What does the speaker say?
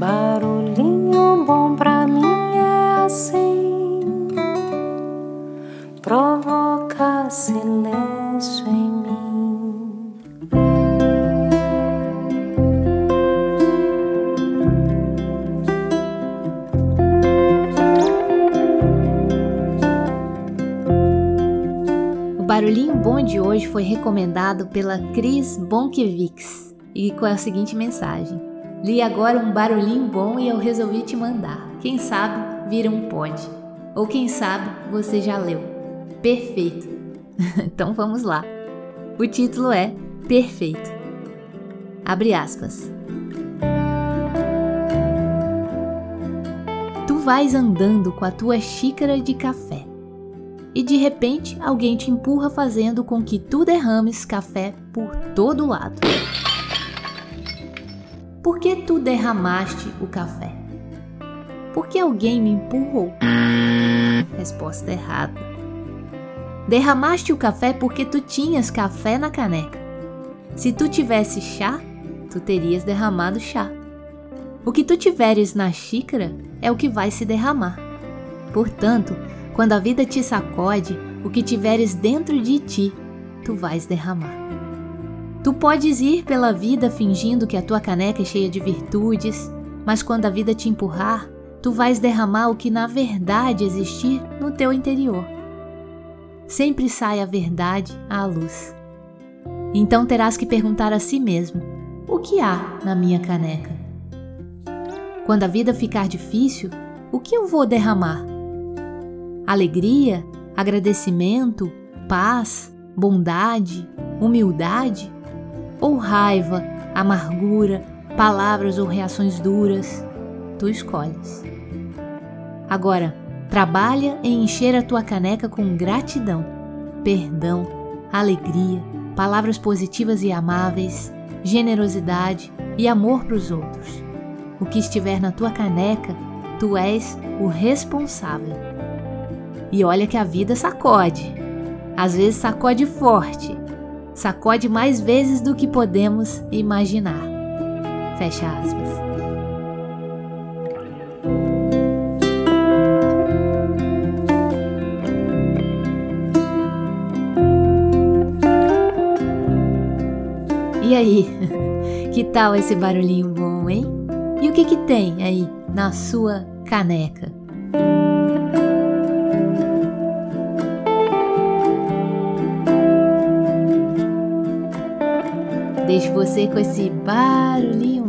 Barulhinho bom pra mim é assim, provoca silêncio em mim. O barulhinho bom de hoje foi recomendado pela Cris Bonkevics e com a seguinte mensagem: Li agora um barulhinho bom e eu resolvi te mandar. Quem sabe vira um pod. Ou quem sabe você já leu. Perfeito. então vamos lá. O título é Perfeito. Abre aspas. Tu vais andando com a tua xícara de café e de repente alguém te empurra fazendo com que tu derrames café por todo lado. Por que tu derramaste o café? Porque alguém me empurrou. Resposta errada. Derramaste o café porque tu tinhas café na caneca. Se tu tivesse chá, tu terias derramado chá. O que tu tiveres na xícara é o que vai se derramar. Portanto, quando a vida te sacode, o que tiveres dentro de ti, tu vais derramar. Tu podes ir pela vida fingindo que a tua caneca é cheia de virtudes, mas quando a vida te empurrar, tu vais derramar o que na verdade existir no teu interior. Sempre sai a verdade à luz. Então terás que perguntar a si mesmo: o que há na minha caneca? Quando a vida ficar difícil, o que eu vou derramar? Alegria, agradecimento, paz, bondade, humildade? Ou raiva, amargura, palavras ou reações duras, tu escolhes. Agora, trabalha em encher a tua caneca com gratidão, perdão, alegria, palavras positivas e amáveis, generosidade e amor para os outros. O que estiver na tua caneca, tu és o responsável. E olha que a vida sacode. Às vezes sacode forte, sacode mais vezes do que podemos imaginar. Fecha aspas. E aí, que tal esse barulhinho bom, hein? E o que que tem aí na sua caneca? Deixo você com esse barulhinho